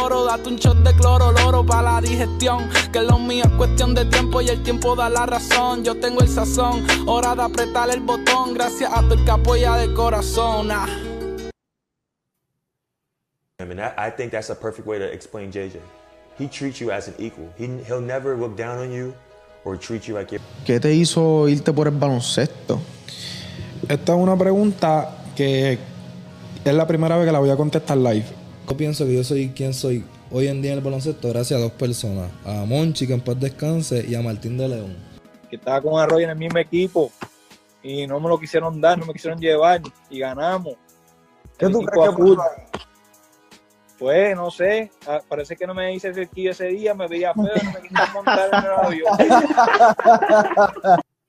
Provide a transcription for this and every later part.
oro, date un shot de cloro, loro para la digestión. Que lo mío es cuestión de tiempo y el tiempo da la razón. Yo tengo el sazón, hora de apretar el botón. Gracias a tu el que apoya de corazón. Ah. I mean, I, I think that's a perfect way to explain JJ. He treats you as an equal. He, he'll never look down on you or treat you like. ¿Qué te hizo irte por el baloncesto? Esta es una pregunta que es la primera vez que la voy a contestar live. Yo pienso que yo soy quien soy hoy en día en el baloncesto gracias a dos personas. A Monchi, que en paz descanse, y a Martín de León. que estaba con Arroyo en el mismo equipo y no me lo quisieron dar, no me quisieron llevar y ganamos. ¿Qué El tú crees que? Pues no sé, ah, parece que no me hice cerquillo ese día, me veía feo, no me quisieron montar en el avión.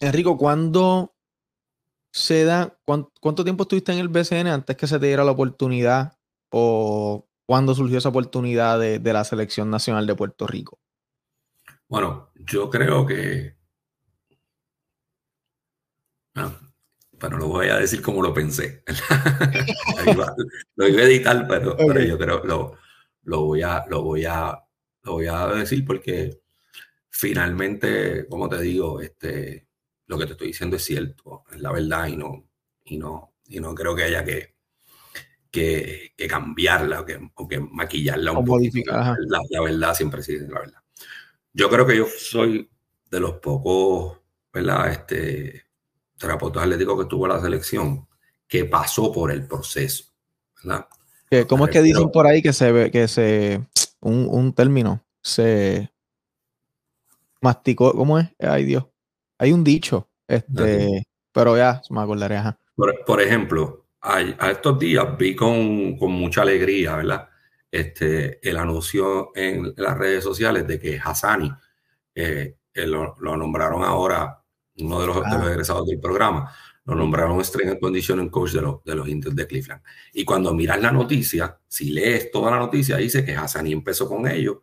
Enrico, ¿cuándo se da, cuán- cuánto tiempo estuviste en el BCN antes que se te diera la oportunidad o cuándo surgió esa oportunidad de, de la selección nacional de Puerto Rico? Bueno, yo creo que. Ah, pero lo voy a decir como lo pensé. Lo iba a editar, pero, pero yo creo lo, lo voy a, lo voy a, lo voy a decir porque finalmente, como te digo, este, lo que te estoy diciendo es cierto, es la verdad, y no, y no, y no creo que haya que, que, que cambiarla o que, o que maquillarla un O. La, la verdad siempre sí, la verdad. Yo creo que yo soy de los pocos, ¿verdad? Este, terapeutas atléticos que tuvo la selección que pasó por el proceso, ¿verdad? ¿Cómo es que dicen por ahí que se ve, que se, un, un término, se masticó, ¿cómo es? Ay Dios, hay un dicho, este, pero ya, me acordaré, ajá. Por, por ejemplo, a, a estos días vi con, con mucha alegría, ¿verdad? Este, el anuncio en las redes sociales de que Hassani eh, eh, lo, lo nombraron ahora uno de los, de los Ah. egresados del programa, lo nombraron Strength and Conditioning Coach de los, de los Indios de Cleveland. Y cuando miras la noticia, si lees toda la noticia, dice que Hassani empezó con ellos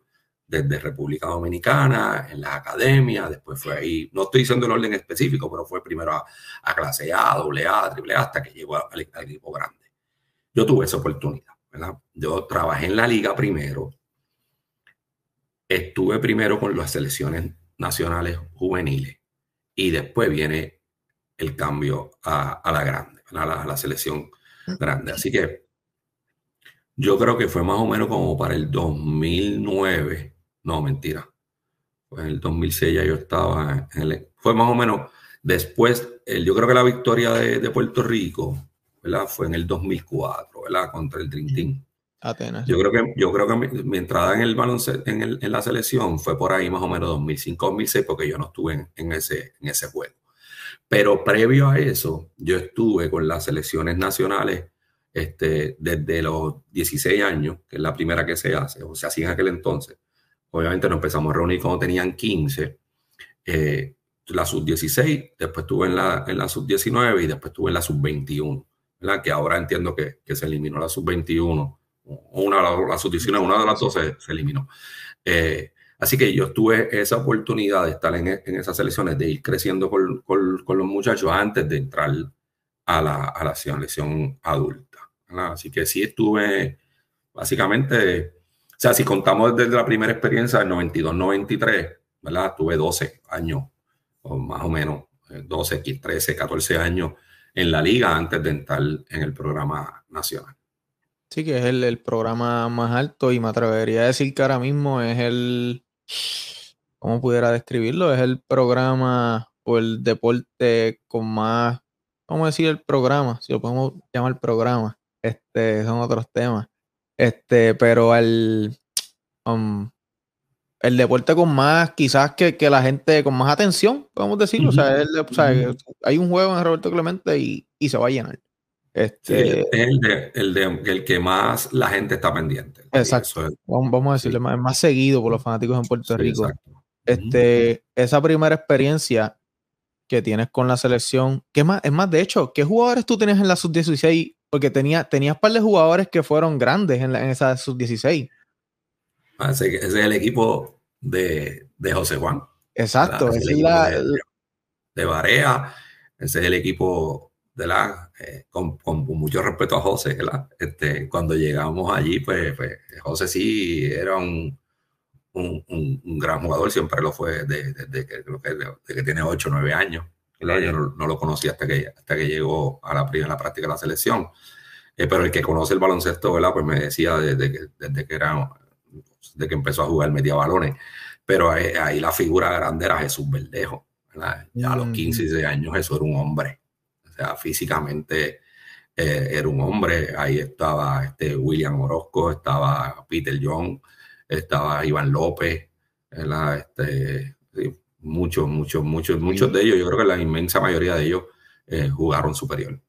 desde República Dominicana, en las academias, después fue ahí, no estoy diciendo el orden específico, pero fue primero a, a clase A, doble A, triple A, hasta que llegó al, al equipo grande. Yo tuve esa oportunidad, ¿verdad? Yo trabajé en la liga primero, estuve primero con las selecciones nacionales juveniles y después viene el cambio a, a la grande, a la, a la selección grande. Así que yo creo que fue más o menos como para el 2009, no, mentira, fue en el 2006 ya yo estaba en el, fue más o menos después, el- yo creo que la victoria de, de Puerto Rico, ¿verdad? Fue en el 2004, ¿verdad? Contra el Team. Atenas. Yo creo que, yo creo que mi, mi entrada en el baloncesto, en, el- en la selección fue por ahí más o menos 2005, 2006, porque yo no estuve en, en ese, en ese juego. Pero previo a eso, yo estuve con las selecciones nacionales este, desde los 16 años, que es la primera que se hace, o se hacía en aquel entonces. Obviamente nos empezamos a reunir cuando tenían 15, eh, la sub-16, después estuve en la, en la sub-19 y después estuve en la sub-21, ¿verdad? Que ahora entiendo que, que se eliminó la sub-21 una la, la sub-19, una de las dos se, se eliminó. Eh, así que yo tuve esa oportunidad de estar en, en esas selecciones, de ir creciendo con, con- los muchachos antes de entrar a la, a la selección adulta. Así que sí estuve, básicamente, o sea, si contamos desde la primera experiencia del 92-93, ¿verdad? Tuve 12 años, o más o menos, eh, 12, 13, 14 años en la liga antes de entrar en el programa nacional. Sí, que es el, el programa más alto y me atrevería a decir que ahora mismo es el, ¿cómo pudiera describirlo? Es el programa o el deporte con más, ¿cómo decir el programa? Si lo podemos llamar programa, este, son otros temas. Este, pero el, um, el deporte con más, quizás que, que la gente con más atención, podemos decirlo. O sea, el de- o sea, Ujú. hay un juego en Roberto Clemente y, y se va a llenar. Este, es el, de, el, de, el que más la gente está pendiente. Exacto. vamos, a decirle, más, más seguido por los fanáticos en Puerto Rico. Este, Esa primera experiencia que tienes con la selección, ¿qué más? Es más, de hecho, ¿qué jugadores tú tenías en la sub-16? Porque tenía, tenías par de jugadores que fueron grandes en, en esa sub-16. Ah, ese, es el equipo de, de José Juan. Exacto. Ese es la, de, de Barea. Ese es el equipo de la, eh, con, con, mucho respeto a José, Este, cuando llegamos allí, pues, pues, José sí era un, un, un, gran jugador, siempre lo fue desde de, que, de, que tiene 8 o 9 años. Yo no, lo conocí hasta que, hasta que llegó a la primera práctica de la selección. Eh, pero el que conoce el baloncesto, ¿verdad? Pues me decía desde que, desde que era, de que empezó a jugar media balones. Pero ahí, la figura grande era Jesús Verdejo. Ya a los 15 y 16 años Jesús era un hombre o sea, físicamente eh, era un hombre. Ahí estaba este William Orozco, estaba Peter Young, estaba Iván López, este, muchos, muchos, muchos, muchos de ellos, yo creo que la inmensa mayoría de ellos eh, jugaron superior.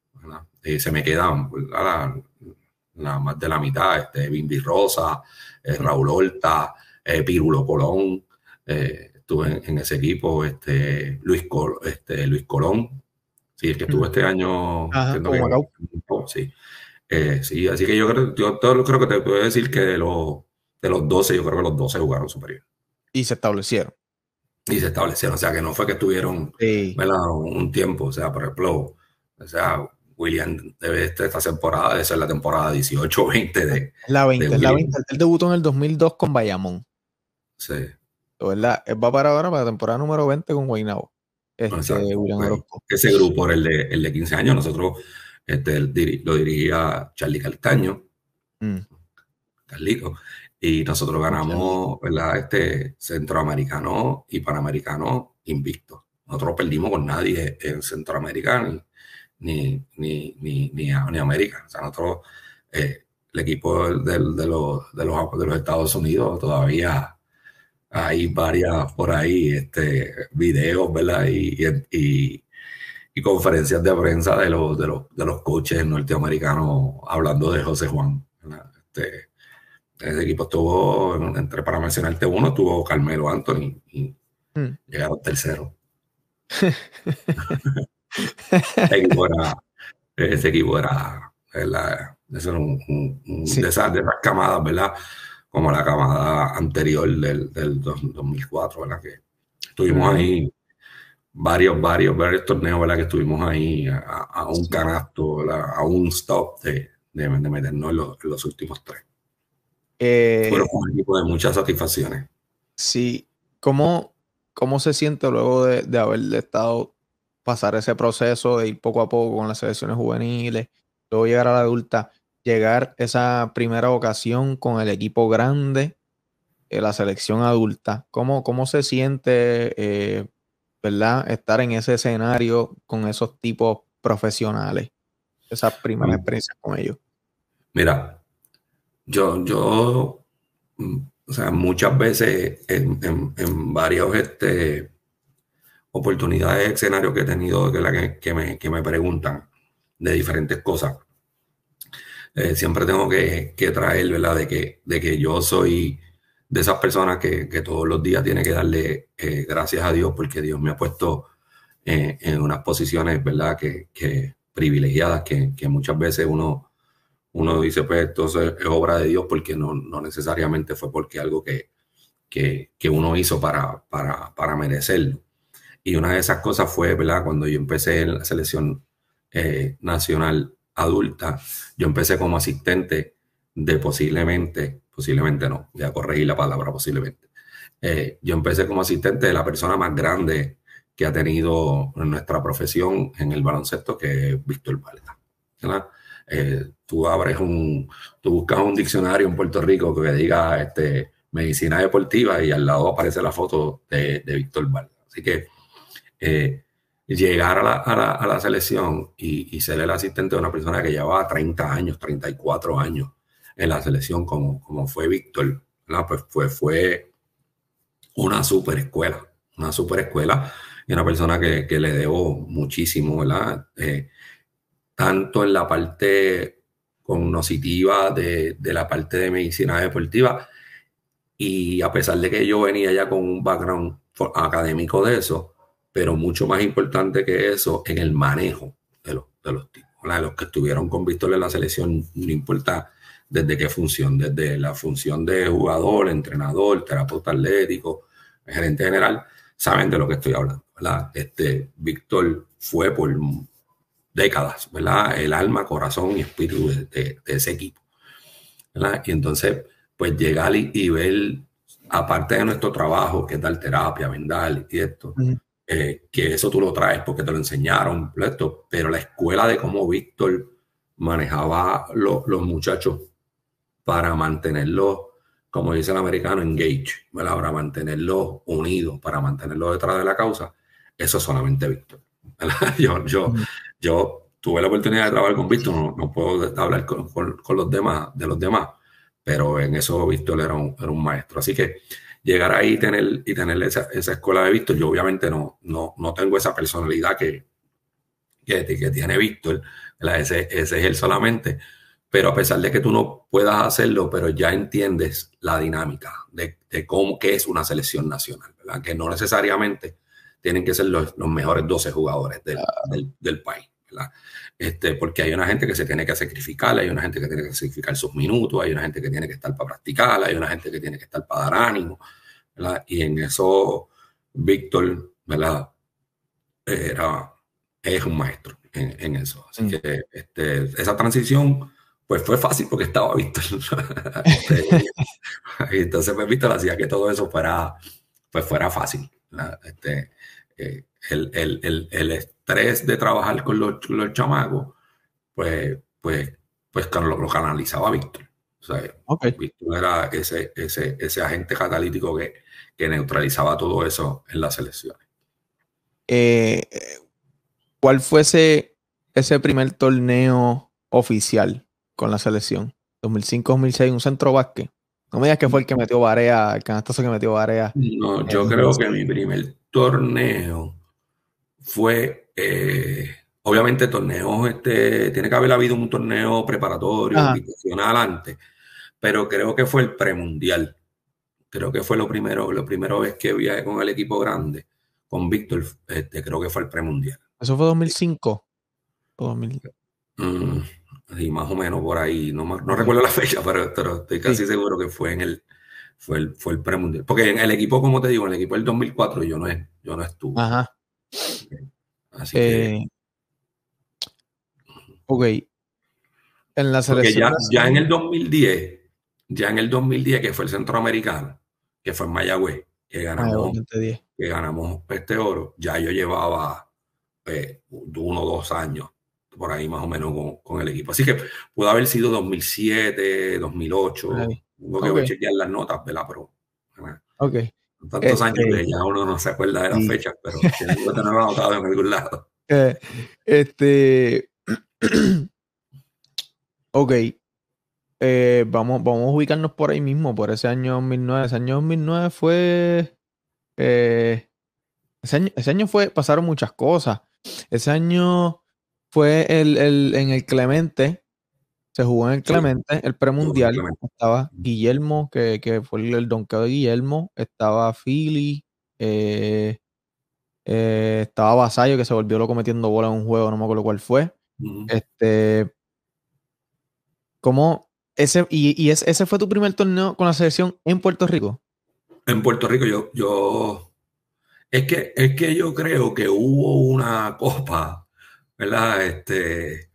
Y se me quedan la, más de la mitad, este, Bimbi Rosa, eh, Raúl Horta, Pirulo Colón, estuve en, ese equipo, este, Luis, este, Luis Colón, Sí, el que estuvo este año. sí. Eh, sí, así que yo creo, yo todo, creo que te puedo decir que de los, de los 12, yo creo que los 12 jugaron superior. Y se establecieron. Y se establecieron, o sea, que no fue que estuvieron un tiempo, o sea, por ejemplo, o sea, William debe esta temporada de ser la temporada 18-20 de. La 20, la 20. Él debutó en el 2002 con Bayamón. Sí. ¿verdad? Él va para ahora, para la temporada número 20 con Guaynabo. Este, ese grupo era el de, el de 15 años. Nosotros este, lo dirigía Charlie Caltaño, mm. Carlito, y nosotros ganamos ¿verdad? este centroamericano y panamericano invicto. Nosotros perdimos con nadie en Centroamérica ni, ni, ni, ni, América. O sea, nosotros, eh, el equipo de, de, los, de, los, de los Estados Unidos todavía hay varias por ahí este, videos, ¿verdad? Y, y, y, conferencias de prensa de los, de, los, de los coaches norteamericanos hablando de José Juan. Este, ese equipo estuvo, entre para mencionarte uno, estuvo Carmelo Anthony y hmm. llegaron tercero. ese equipo era, ese equipo era, un, de, esas, de esas camadas, ¿verdad? como la camada anterior del, del 2004, ¿verdad? Que estuvimos ahí varios, varios, varios torneos, ¿verdad? Que estuvimos ahí a, un canasto, a un stop de, de, meternos en los, últimos tres. Eh, Fueron un equipo de muchas satisfacciones. Sí, ¿cómo, cómo se siente luego de, de haber estado pasar ese proceso de ir poco a poco con las selecciones juveniles, luego llegar a la adulta? llegar esa primera ocasión con el equipo grande, eh, la selección adulta. ¿Cómo, cómo se siente, eh, verdad, estar en ese escenario con esos tipos profesionales? Esas primeras experiencias con ellos. Mira, yo, yo, mm, o sea, muchas veces en, en, varios este, oportunidades, escenarios que he tenido que, la que, me, que me preguntan de diferentes cosas eh, siempre tengo que, traer, ¿verdad? De que, de que yo soy de esas personas que, todos los días tiene que darle eh, gracias a Dios porque Dios me ha puesto en unas posiciones, ¿verdad? Que, privilegiadas, que, muchas veces uno, uno dice, pues esto es obra de Dios porque no, necesariamente fue porque algo que, que, uno hizo para, para, para, merecerlo. Y una de esas cosas fue, ¿verdad? Cuando yo empecé en la selección nacional adulta, yo empecé como asistente de posiblemente, posiblemente no, voy a corregir la palabra posiblemente. Eh, yo empecé como asistente de la persona más grande que ha tenido en nuestra profesión en el baloncesto, que es Víctor Valda. Eh, tú abres un, tú buscas un diccionario en Puerto Rico que diga este, medicina deportiva y al lado aparece la foto de, Víctor Valda. Así que eh, llegar a la, a la, selección y, ser el asistente de una persona que llevaba 30 años, 34 años en la selección, como, como fue Víctor, pues fue, fue una super escuela, una super escuela y una persona que, que le debo muchísimo, ¿verdad? Eh, tanto en la parte cognoscitiva de, de la parte de medicina deportiva, y a pesar de que yo venía ya con un background académico de eso, pero mucho más importante que eso, en el manejo de los, de los tipos. Los que estuvieron con Víctor en la selección, no importa desde qué función, desde la función de jugador, entrenador, terapeuta atlético, gerente general, saben de lo que estoy hablando. Este, Víctor fue por décadas, ¿verdad? El alma, corazón y espíritu de, ese equipo. ¿verdad? Y entonces, pues llegar y, ver, aparte de nuestro trabajo, que es dar terapia, vendar y esto, eh, que eso tú lo traes porque te lo enseñaron, esto, pero la escuela de cómo Víctor manejaba los muchachos para mantenerlos, como dice el americano, engage, ¿verdad? para mantenerlos unidos, para mantenerlos detrás de la causa, eso solamente Víctor. Yo, yo, yo tuve la oportunidad de trabajar con Víctor, no, puedo hablar con, los demás, de los demás, pero en eso Víctor era un, era un maestro. Así que llegar ahí y tener, y tener esa, esa, escuela de Víctor, yo obviamente no, no, no tengo esa personalidad que, que, que tiene Víctor, ese, ese es él solamente, pero a pesar de que tú no puedas hacerlo, pero ya entiendes la dinámica de, de cómo que es una selección nacional, ¿verdad? que no necesariamente tienen que ser los, los mejores 12 jugadores del, del, del país. ¿verdad? Este, porque hay una gente que se tiene que sacrificar, hay una gente que tiene que sacrificar sus minutos, hay una gente que tiene que estar para practicar, hay una gente que tiene que estar para dar ánimo, ¿verdad? Y en eso Víctor, ¿verdad? Era, es un maestro en, en eso. Así mm. que este, esa transición, pues fue fácil porque estaba Víctor. este, entonces, pues Víctor hacía que todo eso fuera, pues fuera fácil. Este, eh, el, el, el, el, estrés de trabajar con los, los chamacos, pues, pues, pues lo, lo canalizaba Víctor. O sea, Víctor era ese, ese, ese agente catalítico que, que neutralizaba todo eso en las elecciones. Eh, ¿Cuál fue ese, ese primer torneo oficial con la selección? 2005-2006, un centro básquet. No me digas que fue el que metió Barea, el canastazo que metió Barea. No, yo creo que mi primer torneo fue, eh, obviamente, torneos, este, tiene que haber habido un torneo preparatorio, invitacional antes, pero creo que fue el premundial. Creo que fue lo primero, la primera vez que viajé con el equipo grande, con Víctor, este, creo que fue el premundial. ¿Eso fue 2005? ¿O 2000? Mm, sí, más o menos por ahí. No, no recuerdo la fecha, pero, estoy casi seguro que fue en el, fue el, fue el premundial. Porque en el equipo, como te digo, en el equipo del 2004 yo no, yo no estuve. Ajá. Así que. Eh, ok. En la selección. Ya, ya, en el 2010, ya en el 2010, que fue el centroamericano, que fue en Mayagüez, que ganamos, que ganamos este oro, ya yo llevaba eh, uno o dos años por ahí más o menos con, el equipo. Así que pudo haber sido 2007, 2008. Tengo que chequear las notas, ¿verdad? Pero. Ok. Tantos años que este ya uno no se acuerda de las fechas, pero tiene que tenerlo anotado en algún lado. Eh, este. ok. Eh, vamos, vamos a ubicarnos por ahí mismo, por ese año 2009. Ese año 2009 fue. Eh, ese, año, ese año fue. Pasaron muchas cosas. Ese año fue el, el, en el Clemente. Se jugó en el Clemente, el premundial. Estaba Guillermo, que, que, fue el, donqueo de Guillermo. Estaba Philly. Eh, eh, estaba Vasallo, que se volvió loco metiendo bola en un juego, no me acuerdo cuál fue. Este. ¿Cómo? Ese, y, y ese, ese, fue tu primer torneo con la selección en Puerto Rico? En Puerto Rico, yo, yo. Es que, es que yo creo que hubo una copa ¿verdad? Este,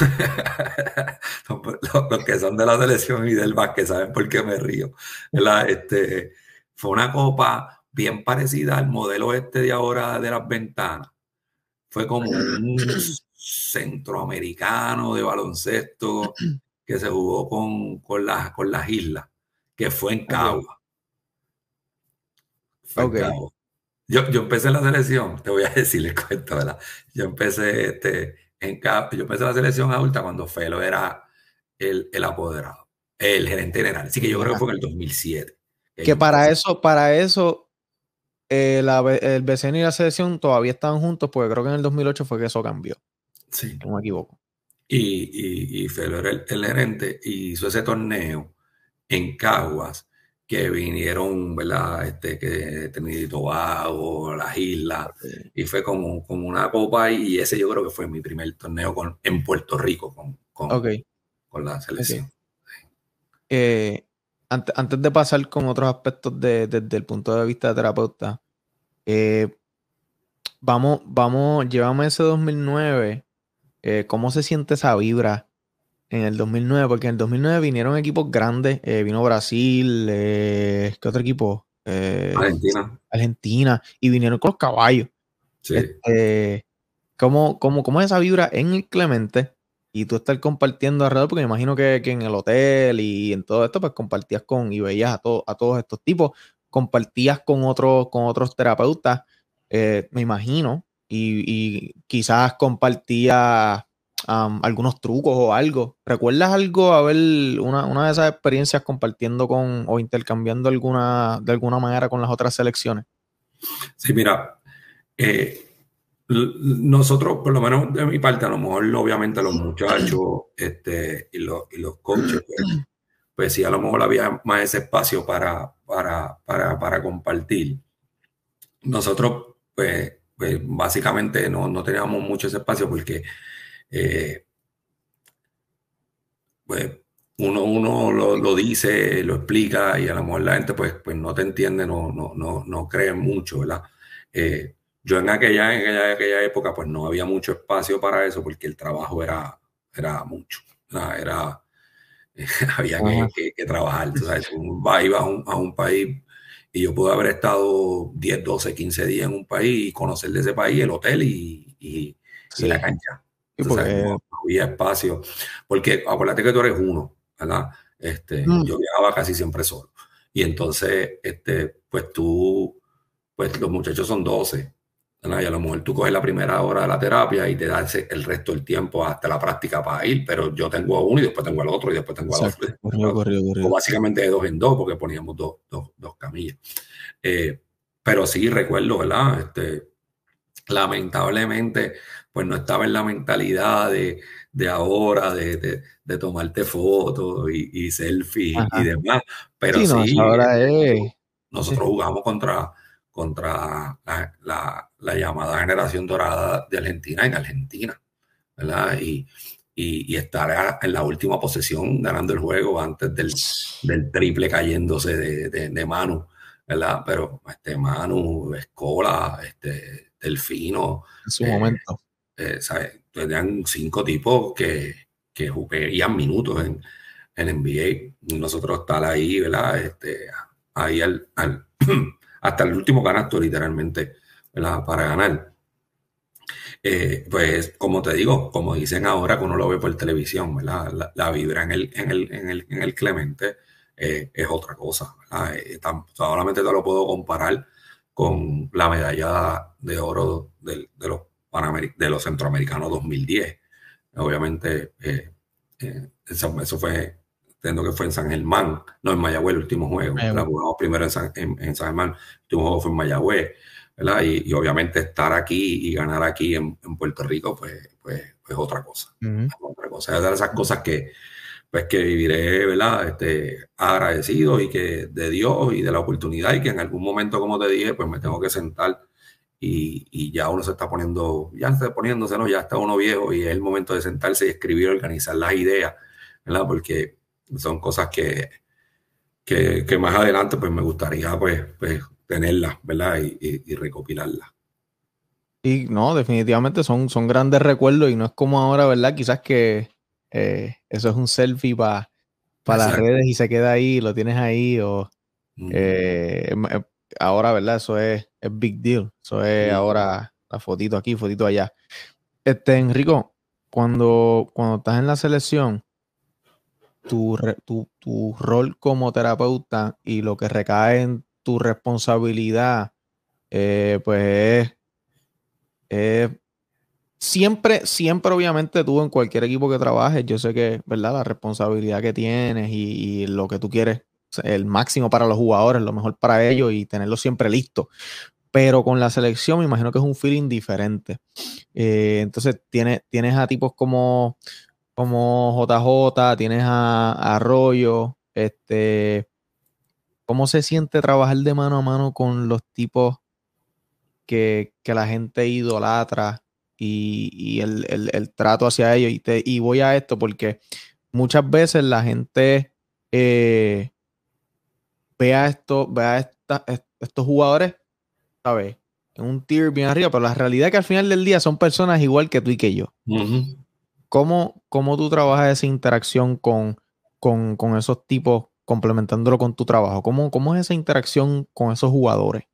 los, que son de la selección y del básquet saben por qué me río. ¿verdad? Este, fue una copa bien parecida al modelo este de ahora de las ventanas. Fue como un centroamericano de baloncesto que se jugó con, con, las, con las islas, que fue en Cagua. Fue en Cagua. Yo, yo empecé la selección, te voy a decir el cuento, ¿verdad? Yo empecé, este, en, yo empecé la selección adulta cuando Felo era el, el apoderado, el gerente general. Así que yo creo que fue en el 2007. Que, para eso, para eso, eh, la, el BCN y la selección todavía estaban juntos, porque creo que en el 2008 fue que eso cambió. Sí. No me equivoco. Y, y, y Felo era el, el gerente y hizo ese torneo en Caguas que vinieron, ¿verdad? Este, que Trinidad y Tobago, las islas, y fue como, como una copa y ese yo creo que fue mi primer torneo con, en Puerto Rico con, con, con la selección. Eh, antes, antes de pasar con otros aspectos de- desde el punto de vista de terapeuta, eh, vamos, vamos, llévame ese 2009. eh, ¿Cómo se siente esa vibra en el 2009? Porque en el 2009 vinieron equipos grandes. eh, vino Brasil, eh, ¿qué otro equipo? Eh, Argentina, Argentina, y vinieron con los caballos. sí. Este, ¿cómo, cómo, cómo es esa vibra en el Clemente? Y tú estar compartiendo alrededor, porque me imagino que, que en el hotel y en todo esto, pues compartías con y veías a, to- a todos estos tipos, compartías con otros, con otros terapeutas, me imagino, y, y quizás compartías algunos trucos o algo. ¿Recuerdas algo, a ver, una, una de esas experiencias compartiendo con o intercambiando alguna, de alguna manera con las otras selecciones? Sí, mira, eh, nosotros, por lo menos de mi parte, a lo mejor obviamente los muchachos este, y, los, y los coaches, pues, pues sí, a lo mejor había más ese espacio para, para, para, para compartir. Nosotros, pues, pues básicamente no, no teníamos mucho ese espacio porque eh, pues uno, uno lo, lo dice, lo explica y a lo mejor la gente pues, pues no te entiende, no, no, no, no cree mucho, ¿verdad? Eh, yo en aquella, en aquella, aquella época pues no había mucho espacio para eso porque el trabajo era, era mucho, ¿verdad? era, había que, Ajá. que- que trabajar, tú sabes, tú vas, a un, a un país y yo pude haber estado 10, 12, 15 días en un país y conocer de ese país el hotel y, y, la cancha. Sí, porque- no, había espacio. Porque acuérdate que tú eres uno, ¿verdad? Este, Mm. Yo viajaba casi siempre solo. Y entonces, este, pues tú, pues los muchachos son 12, ¿verdad? Y a lo mejor tú coges la primera hora de la terapia y te das el resto del tiempo hasta la práctica para ir, pero yo tengo a uno y después tengo al otro y después tengo al otro. Corrido, corrido, corrido. O básicamente de dos en dos, porque poníamos dos, dos, dos camillas. Eh, pero sí recuerdo, ¿verdad? Este, lamentablemente, pues no estaba en la mentalidad de, de ahora, de, de, de tomarte fotos y, y selfies y demás. Pero Sí, sí, no, ahora es. nosotros jugamos contra, contra la, la- la llamada generación dorada de Argentina en Argentina, ¿verdad? Y, y, y estar en la última posesión ganando el juego antes del, del triple cayéndose de, de, de Manu, ¿verdad? Pero este Manu, Escola, este Delfino, en su eh, momento. Eh. Tenían cinco tipos que, que jugarían minutos en, en NBA. Nosotros estar ahí, ¿verdad? Este, ahí al, hasta el último canasto, literalmente, ¿verdad? Para ganar. Eh, pues, como te digo, como dicen ahora, que uno lo ve por televisión, ¿verdad? La, vibra en el, en el, en el, en el Clemente eh, es otra cosa, ¿verdad? Eh, solamente te lo puedo comparar con la medalla de oro de, los de los centroamericanos 2010. Obviamente, eh, eh, eso, eso fue, entiendo que fue en San Germán, no en Mayagüez, el último juego. Jugamos primero en San, en, en San Germán, el último juego fue en Mayagüez, ¿verdad? Y, y obviamente estar aquí y ganar aquí en, en Puerto Rico, pues, pues, pues otra cosa Ujú. otra cosa. Es de esas cosas que, pues, que viviré, ¿verdad? Este, agradecido y que de Dios y de la oportunidad y que en algún momento, como te dije, pues me tengo que sentar y, y ya uno se está poniendo, ya está poniéndose, ¿no? Ya está uno viejo y es el momento de sentarse y escribir, organizar las ideas, ¿verdad? Porque son cosas que, que, que más adelante, pues me gustaría, pues, pues tenerlas, ¿verdad? Y, y- y recopilarlas. Y no, definitivamente son, son grandes recuerdos y no es como ahora, ¿verdad? Quizás que eh, eso es un selfie para las Exacto. redes y se queda ahí, lo tienes ahí o Mm. eh, ahora, ¿verdad? Eso es, es big deal. Eso es Sí. ahora la fotito aquí, fotito allá. Este, Enrico, cuando, cuando estás en la selección, tu, tu, tu rol como terapeuta y lo que recae en tu responsabilidad, eh, pues es, siempre, siempre obviamente tú en cualquier equipo que trabajes, yo sé que, ¿verdad? La responsabilidad que tienes y, y lo que tú quieres, el máximo para los jugadores, lo mejor para ellos y tenerlo siempre listo. pero con la selección me imagino que es un feeling diferente. Eh, entonces tienes, tienes a tipos como, como JJ, tienes a, Arroyo, este, ¿cómo se siente trabajar de mano a mano con los tipos que, la gente idolatra y, el, trato hacia ellos? Y, te, y voy a esto porque muchas veces la gente eh, ve a, esto, ve estos jugadores, ¿sabes? En un tier bien arriba, pero la realidad es que al final del día son personas igual que tú y que yo. ¿Cómo, tú trabajas esa interacción con, con, esos tipos, complementándolo con tu trabajo? ¿Cómo, ¿Cómo, es esa interacción con esos jugadores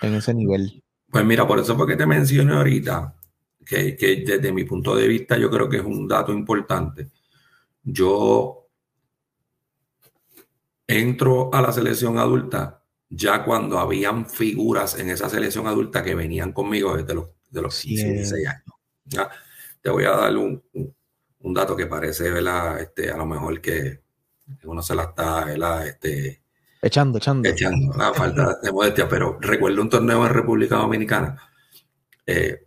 en ese nivel? Pues mira, por eso fue que te mencioné ahorita, que, que desde mi punto de vista yo creo que es un dato importante. Yo entro a la selección adulta ya cuando habían figuras en esa selección adulta que venían conmigo desde los, de los 15, 16 años. Te voy a dar un, un dato que parece, ¿verdad? Este, a lo mejor que uno se la está, ¿verdad? Este, echando, echando. Echando, la falta de modestia, pero recuerdo un torneo en República Dominicana eh,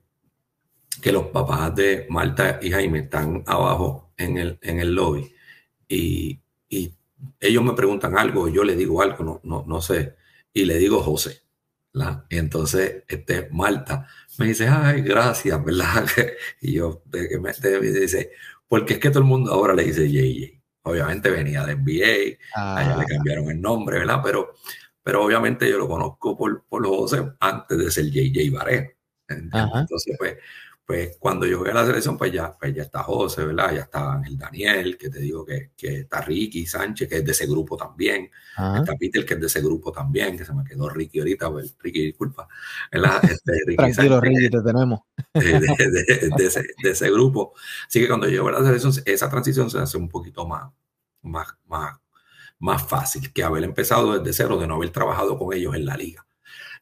que los papás de Marta y Jaime están abajo en el, en el lobby y, y ellos me preguntan algo, yo les digo algo, no, no, no sé, y le digo José. Y entonces, este, Marta me dice, ay, gracias, ¿verdad? y yo, me, dice, porque es que todo el mundo ahora le dice JJ. Obviamente venía de NBA, allá le ah. cambiaron el nombre, ¿verdad? Pero, pero obviamente yo lo conozco por, por José antes de ser JJ Varela. Entonces, pues, pues cuando yo voy a la selección, pues ya, pues ya está José, ¿verdad? Ya está el Daniel, que te digo que, que está Ricky Sánchez, que es de ese grupo también. Está Peter, que es de ese grupo también, que se me quedó Ricky ahorita, pues Ricky, disculpa. ¿verdad? Este, Ricky Tranquilo, Ricky, te tenemos. De, ese, de, ese, grupo. Así que cuando yo voy a la selección, esa transición se hace un poquito más, más, más, más fácil que haber empezado desde cero, de no haber trabajado con ellos en la liga.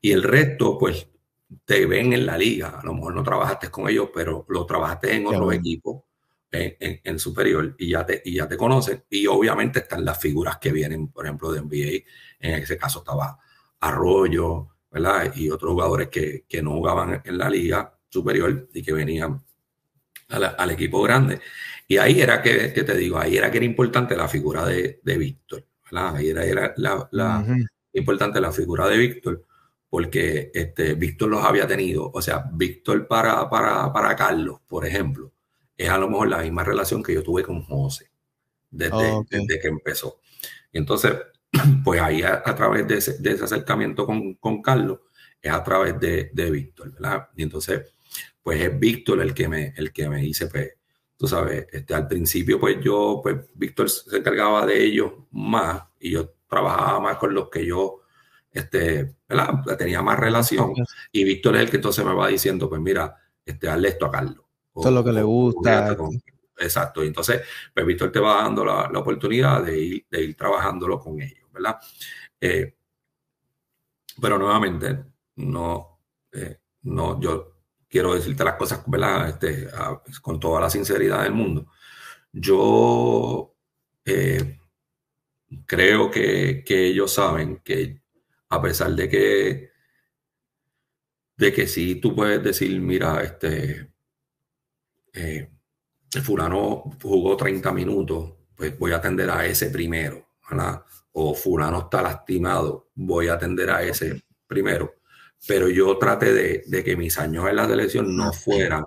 Y el resto, pues te ven en la liga. A lo mejor no trabajaste con ellos, pero lo trabajaste en otro equipo en, superior y ya, te, y ya te conocen. Y obviamente están las figuras que vienen, por ejemplo, de NBA. En ese caso estaba Arroyo, ¿verdad? Y otros jugadores que, que no jugaban en la liga superior y que venían al equipo grande. Y ahí era que, que, te digo, ahí era que era importante la figura de, de Víctor, ¿verdad? Ahí era, era la, la importante la figura de Víctor porque este, Víctor los había tenido. O sea, Víctor para, para, para Carlos, por ejemplo, es a lo mejor la misma relación que yo tuve con José desde, desde que empezó. Y entonces, pues ahí a, través de ese, de ese acercamiento con, con, Carlos, es a través de, de, Víctor, ¿verdad? Y entonces, pues es Víctor el que me, el que me dice, pues, tú sabes, este, al principio, pues yo, pues Víctor se encargaba de ellos más y yo trabajaba más con los que yo este, tenía más relación. Y Víctor es el que entonces me va diciendo, pues mira, este, hazle esto a Carlos. Esto es lo que le gusta. exacto. Y entonces, pues Víctor te va dando la, oportunidad de ir, de ir trabajándolo con ellos, ¿verdad? Eh, pero nuevamente, no, eh, no, yo quiero decirte las cosas, ¿verdad? Este, con toda la sinceridad del mundo. Yo eh, creo que, que ellos saben que a pesar de que, de que sí tú puedes decir, mira, este, eh, fulano jugó 30 minutos, pues voy a atender a ese primero, ¿verdad? O fulano está lastimado, voy a atender a ese primero. Pero yo traté de, que mis años en la selección no fueran,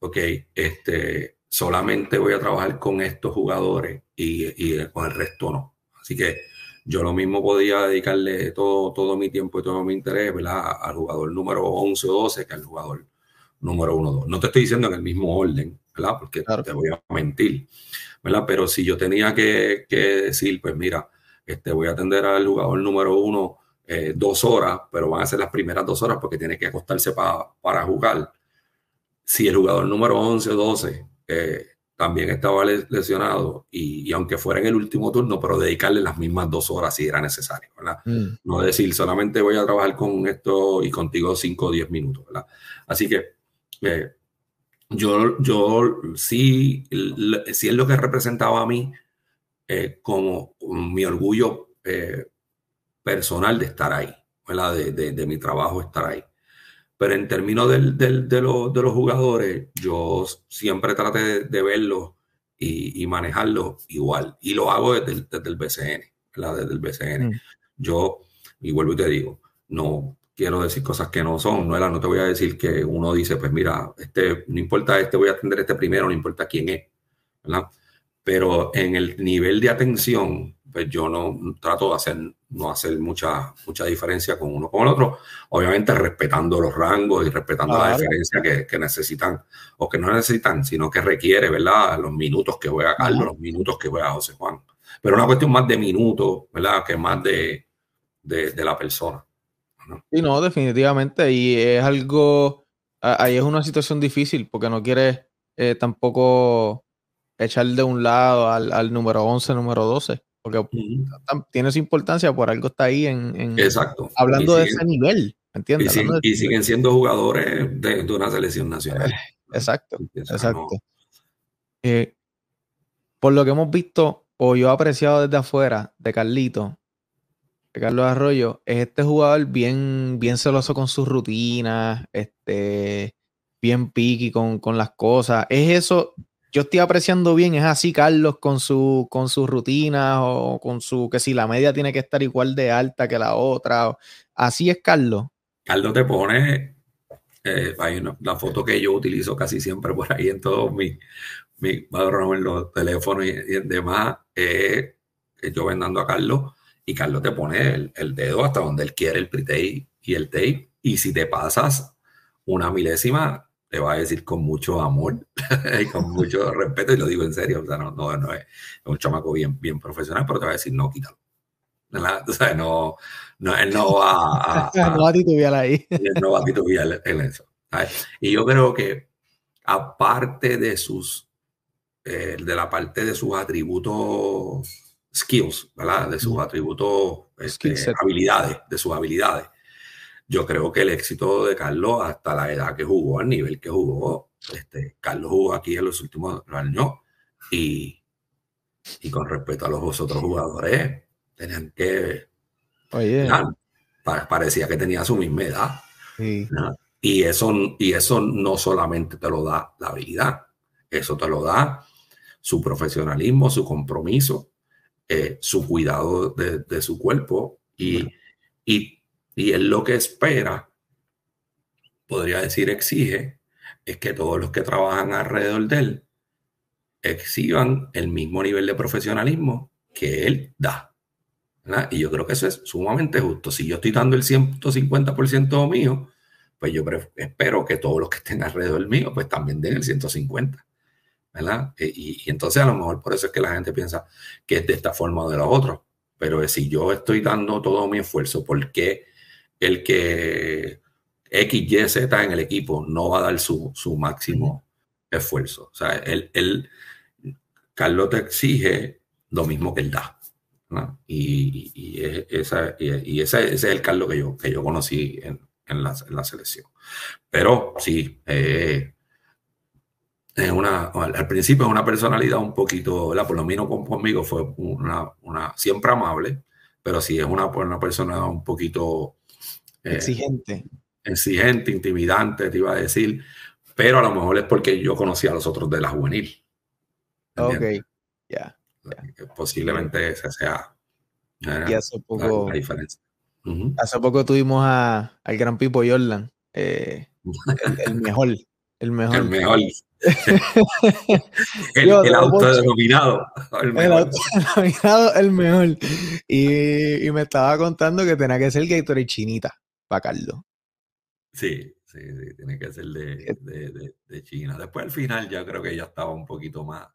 ok, este, solamente voy a trabajar con estos jugadores y, y con el resto no. Así que yo lo mismo podía dedicarle todo, todo mi tiempo y todo mi interés ¿verdad? al jugador número 11 o 12 que al jugador número 1 o 2. No te estoy diciendo en el mismo orden, ¿verdad? Porque te voy a mentir, ¿verdad? Pero si yo tenía que, decir, pues mira, este, voy a atender al jugador número 1 eh, dos horas, pero van a ser las primeras dos horas porque tiene que acostarse para jugar. Si el jugador número 11 o 12 eh, también estaba lesionado y, aunque fuera en el último turno, pero dedicarle las mismas dos horas si era necesario, ¿verdad? Mm. No decir solamente voy a trabajar con esto y contigo cinco o diez minutos, ¿verdad? Así que eh, yo, yo sí, sí es lo que representaba a mí eh, como mi orgullo eh, personal de estar ahí, ¿verdad? De, de, mi trabajo estar ahí. Pero en términos del, del, de, los, de, los jugadores, yo siempre traté de, de verlos y, y, manejarlos igual. Y lo hago desde el, desde el BCN, ¿verdad? Desde el BCN. Mm. Yo, y vuelvo y te digo, no quiero decir cosas que no son, no, no te voy a decir que uno dice, pues mira, este, no importa este, voy a atender este primero, no importa quién es, ¿verdad? Pero en el nivel de atención, pues yo no trato de hacer, no hacer mucha, mucha diferencia con uno con el otro, obviamente respetando los rangos y respetando la diferencia que, que, necesitan, o que no necesitan, sino que requiere, ¿verdad? Los minutos que juega Carlos, los minutos que juega José Juan. Pero una cuestión más de minutos, ¿verdad? Que más de, de, de la persona. ¿no? Sí, no, definitivamente. Y es algo, ahí es una situación difícil porque no quieres eh, tampoco echar de un lado al, al número 11, número 12 porque tiene su importancia, por algo está ahí en, Exacto. hablando de ese nivel, ¿entiendes? Y, siguen, siendo jugadores de, una selección nacional. Exacto, exacto. Eh, por lo que hemos visto, o yo he apreciado desde afuera de Carlito, de Carlos Arroyo, es este jugador bien, bien celoso con sus rutinas, este, bien piqui con, con las cosas. Es eso, yo estoy apreciando bien, es así Carlos con su, con sus rutinas o con su, que si la media tiene que estar igual de alta que la otra. así es Carlos. Carlos te pone, eh, la foto que yo utilizo casi siempre por ahí en todos mis, mi, en los teléfonos y, demás, eh, yo vendando a Carlos y Carlos te pone el, dedo hasta donde él quiere, el pre y el tape. Y si te pasas una milésima, te va a decir con mucho amor y con mucho respeto, y lo digo en serio, o sea, no, no, no es, un chamaco bien, bien profesional, pero te va a decir, no, quítalo. O sea, no, no, él no va a, no va a titubear ahí. Él no va a titubear en eso. Y yo creo que aparte de sus, eh, de la parte de sus atributos skills, ¿verdad? De sus atributos, este, habilidades, de sus habilidades yo creo que el éxito de Carlos hasta la edad que jugó, al nivel que jugó, este, Carlos jugó aquí en los últimos años y, y con respecto a los otros jugadores, tenían que... Oye. parecía que tenía su misma edad. Y, eso, y eso no solamente te lo da la habilidad, eso te lo da su profesionalismo, su compromiso, eh, su cuidado de, de su cuerpo y, y y él lo que espera, podría decir exige, es que todos los que trabajan alrededor de él exhiban el mismo nivel de profesionalismo que él da. Y yo creo que eso es sumamente justo. Si yo estoy dando el 150% mío, pues yo espero que todos los que estén alrededor mío, pues también den el 150%. ¿verdad? E, y, y, entonces a lo mejor por eso es que la gente piensa que es de esta forma o de la otra. Pero si yo estoy dando todo mi esfuerzo, ¿por qué el que X, Y, Z en el equipo no va a dar su, su máximo esfuerzo. O sea, él, él, Carlos te exige lo mismo que él da. ¿no? Y, y, esa, y, ese, es el Carlos que yo, que yo conocí en, en, la, en la, selección. Pero sí, eh, es una, al principio es una personalidad un poquito, por lo menos conmigo fue una, una, siempre amable, pero sí es una, una persona un poquito eh, exigente. Exigente, intimidante, te iba a decir. Pero a lo mejor es porque yo conocía a los otros de la juvenil. Ok, ya. Posiblemente esa sea y hace poco, la, diferencia. Hace poco tuvimos a, al gran Pipo Jordan, eh, el, mejor. El mejor. El mejor. el, el autodenominado. El, el autodenominado, el mejor. Y, y, me estaba contando que tenía que ser Gatorade chinita para Carlos. Sí, sí, sí, tiene que ser de, de, de, China. Después al final ya creo que ya estaba un poquito más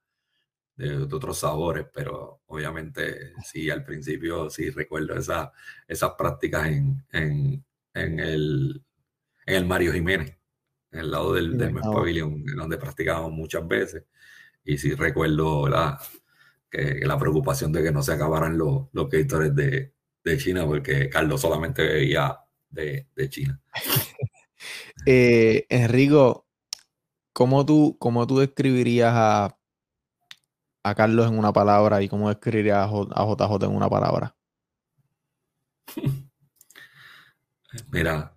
de, otros sabores, pero obviamente sí, al principio sí recuerdo esa, esas prácticas en, en, en, el, en el Mario Jiménez, en el lado del, del Pavilion, donde practicábamos muchas veces. Y sí recuerdo la, que, la preocupación de que no se acabaran los, los de, de China, porque Carlos solamente veía de, China. eh, Enrico, ¿cómo tú, cómo tú describirías a, a Carlos en una palabra y cómo describirías a, JJ en una palabra? Mira,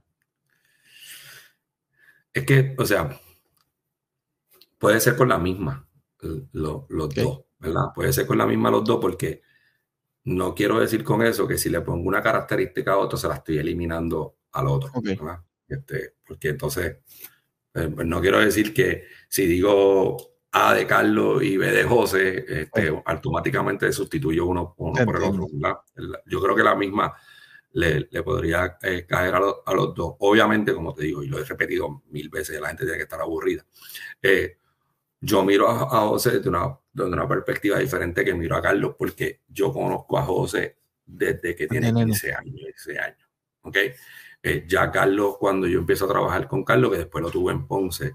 es que, o sea, puede ser con la misma, los dos, ¿verdad? Puede ser con la misma los dos porque no quiero decir con eso que si le pongo una característica a otro, se la estoy eliminando al otro. Este, porque entonces, eh, pues no quiero decir que si digo A de Carlos y B de José, este, automáticamente sustituyo uno, uno por el otro, ¿verdad? Yo creo que la misma le, podría eh, caer a, los dos. Obviamente, como te digo, y lo he repetido mil veces, la gente tiene que estar aburrida. Eh, yo miro a, José desde una, una, perspectiva diferente que miro a Carlos, porque yo conozco a José desde que tiene 15 años, 16 años. ¿ok? Eh, ya Carlos, cuando yo empiezo a trabajar con Carlos, que después lo tuve en Ponce,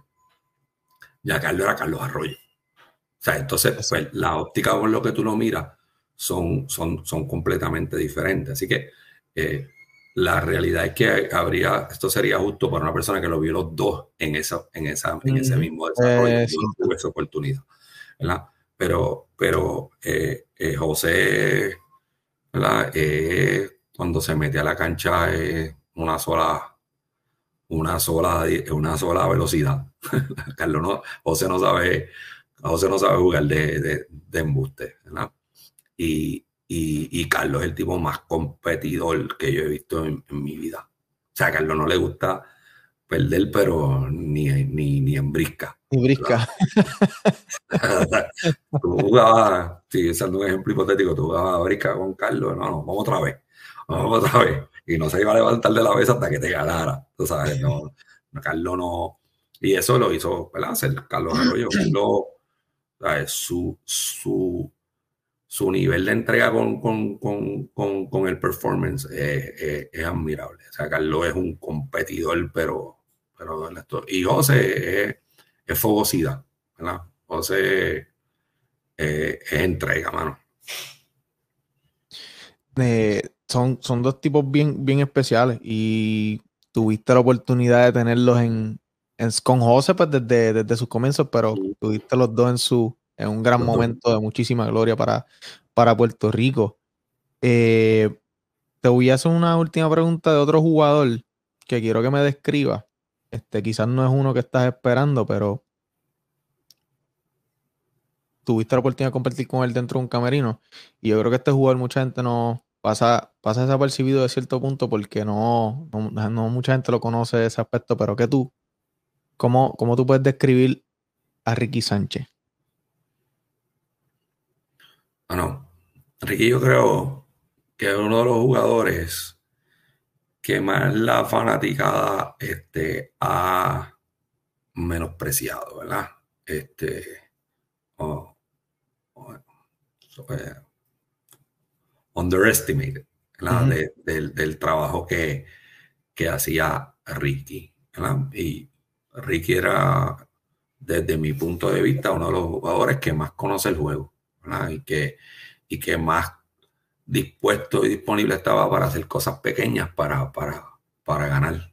ya Carlos era Carlos Arroyo. O sea, entonces, pues, la óptica con lo que tú lo miras son, son, son completamente diferentes. Así que eh, la realidad es que habría, esto sería justo para una persona que lo vio los dos en, esa, en, esa, en ese mismo desarrollo, eh, tuve esa oportunidad, ¿verdad? Pero, pero eh, José, ¿verdad? cuando se mete a la cancha es una sola, una sola, una sola velocidad. Carlos no, José no sabe, José no sabe jugar de, de, de embuste, ¿verdad? Y, y, Carlos es el tipo más competidor que yo he visto en, mi vida. O sea, a Carlos no le gusta perder, pero ni, ni, ni en brisca. Ni brisca. tú jugabas, sí, usando un ejemplo hipotético, tú jugabas a brisca con Carlos, no, no, vamos otra vez, vamos otra vez. Y no se iba a levantar de la mesa hasta que te ganara. Tú sabes, no, Carlos no. Y eso lo hizo, ¿verdad? Carlos Arroyo. Carlos, ¿sabes? Su, su, su nivel de entrega con, con, con, con el performance es, es, admirable. O sea, Carlos es un competidor, pero, pero y José es, es fogosidad, ¿verdad? José es, entrega, mano. Eh, son, son dos tipos bien, bien especiales y tuviste la oportunidad de tenerlos en, en con José pues desde, desde sus comienzos, pero tuviste los dos en su es un gran momento de muchísima gloria para, para Puerto Rico. Eh, te voy a hacer una última pregunta de otro jugador que quiero que me describa. Este, quizás no es uno que estás esperando, pero tuviste la oportunidad de compartir con él dentro de un camerino. Y yo creo que este jugador mucha gente no pasa, pasa desapercibido de cierto punto porque no, no, mucha gente lo conoce de ese aspecto, pero que tú, ¿cómo, cómo tú puedes describir a Ricky Sánchez? Bueno, Ricky yo creo que es uno de los jugadores que más la fanaticada este, ha menospreciado, ¿verdad? Este, underestimated, del, trabajo que, que hacía Ricky, ¿verdad? Y Ricky era, desde mi punto de vista, uno de los jugadores que más conoce el juego y que, y que más dispuesto y disponible estaba para hacer cosas pequeñas para, para, para ganar,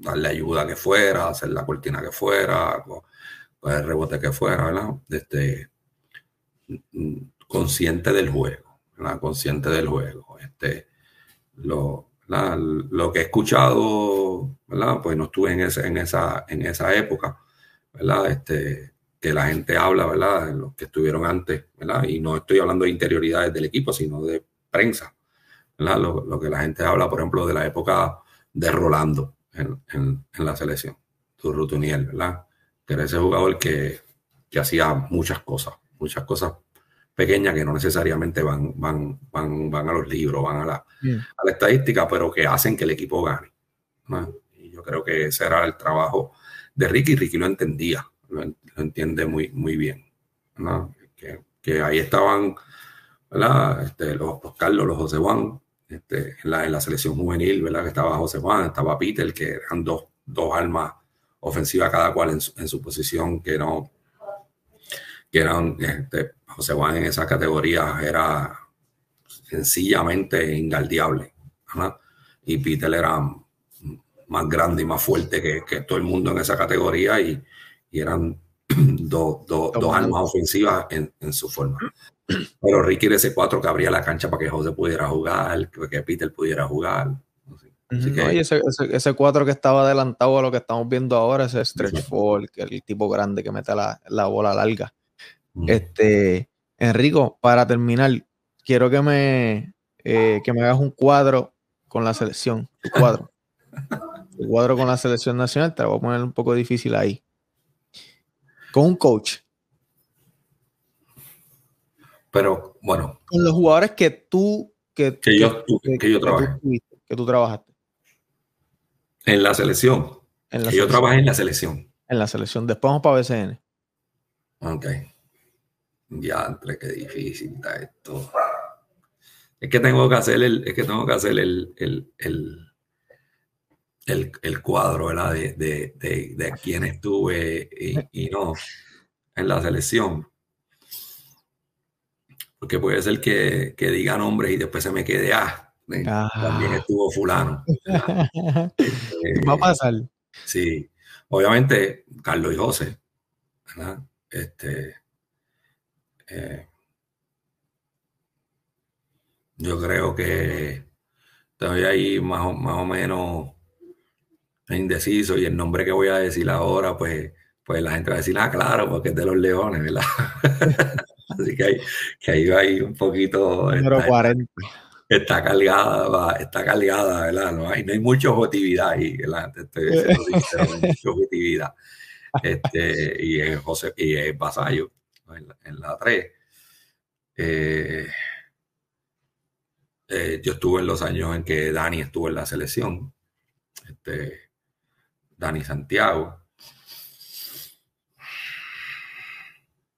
darle ayuda que fuera, hacer la cortina que fuera, el rebote que fuera, ¿verdad? Este, consciente del juego, consciente del juego. Este, lo, lo que he escuchado, ¿verdad? pues no estuve en, ese, en, esa, en esa época, ¿verdad? Este, que la gente habla, ¿verdad? De los que estuvieron antes, ¿verdad? Y no estoy hablando de interioridades del equipo, sino de prensa, ¿verdad? Lo, que la gente habla, por ejemplo, de la época de Rolando en, la selección, Turrutuniel, ¿verdad? Que era ese jugador que, hacía muchas cosas, muchas cosas pequeñas que no necesariamente van, van, van, van a los libros, van a la, a la estadística, pero que hacen que el equipo gane. Y yo creo que ese era el trabajo de Ricky, Ricky lo entendía, lo, entiende muy, muy bien. Que, ahí estaban este, los, Carlos, los José Juan, este, en, la, en, la, selección juvenil, ¿verdad? que estaba José Juan, estaba Peter, que eran dos, dos almas ofensivas cada cual en su, posición, que no que eran este, José Juan en esa categoría era sencillamente ingaldeable. Y Peter era más grande y más fuerte que, que, todo el mundo en esa categoría y, y eran dos, dos armas ofensivas en, en, su forma. Pero Ricky era ese cuatro que abría la cancha para que José pudiera jugar, que Peter pudiera jugar. Así Ujú, que- no, y ese, ese, ese cuatro que estaba adelantado a lo que estamos viendo ahora, ese stretch que es el tipo grande que mete la, la bola larga. Mm. Este, Enrico, para terminar, quiero que me, eh, que me hagas un cuadro con la selección. Tu cuadro. Tu cuadro con la selección nacional, te lo voy a poner un poco difícil ahí. Con un coach. Pero bueno, Con los jugadores que tú, que, que yo, que yo tú trabajé que tú trabajaste en la selección. en la, Que yo trabajé en la selección. en la selección. Después vamos para BCN. Ok. Ya, entre qué difícil está esto. Es que tengo que hacer el, es que tengo que hacer el, el, el, el, el cuadro, ¿verdad? De, de, de, de quién estuve y, y no en la selección. Porque puede ser que, que diga nombres y después se me quede, ah, eh, Ah. también estuvo fulano. Eh, Va a pasar. Sí, obviamente Carlos y José, ¿verdad? Este, eh, yo creo que estoy ahí más más o menos indeciso y el nombre que voy a decir ahora, pues, pues la gente va a decir, ah, claro, porque es de los leones, ¿verdad? Así que ahí, que ahí va ahí un poquito, Número está, 40. está cargada, va, está cargada, ¿verdad? No hay, no hay mucha objetividad ahí, ¿verdad? Estoy diciendo sincero, no hay mucha objetividad. Este, y es José, y es ¿no? en la, en la 3. Eh, eh, yo estuve en los años en que Dani estuvo en la selección. Este, Dani Santiago.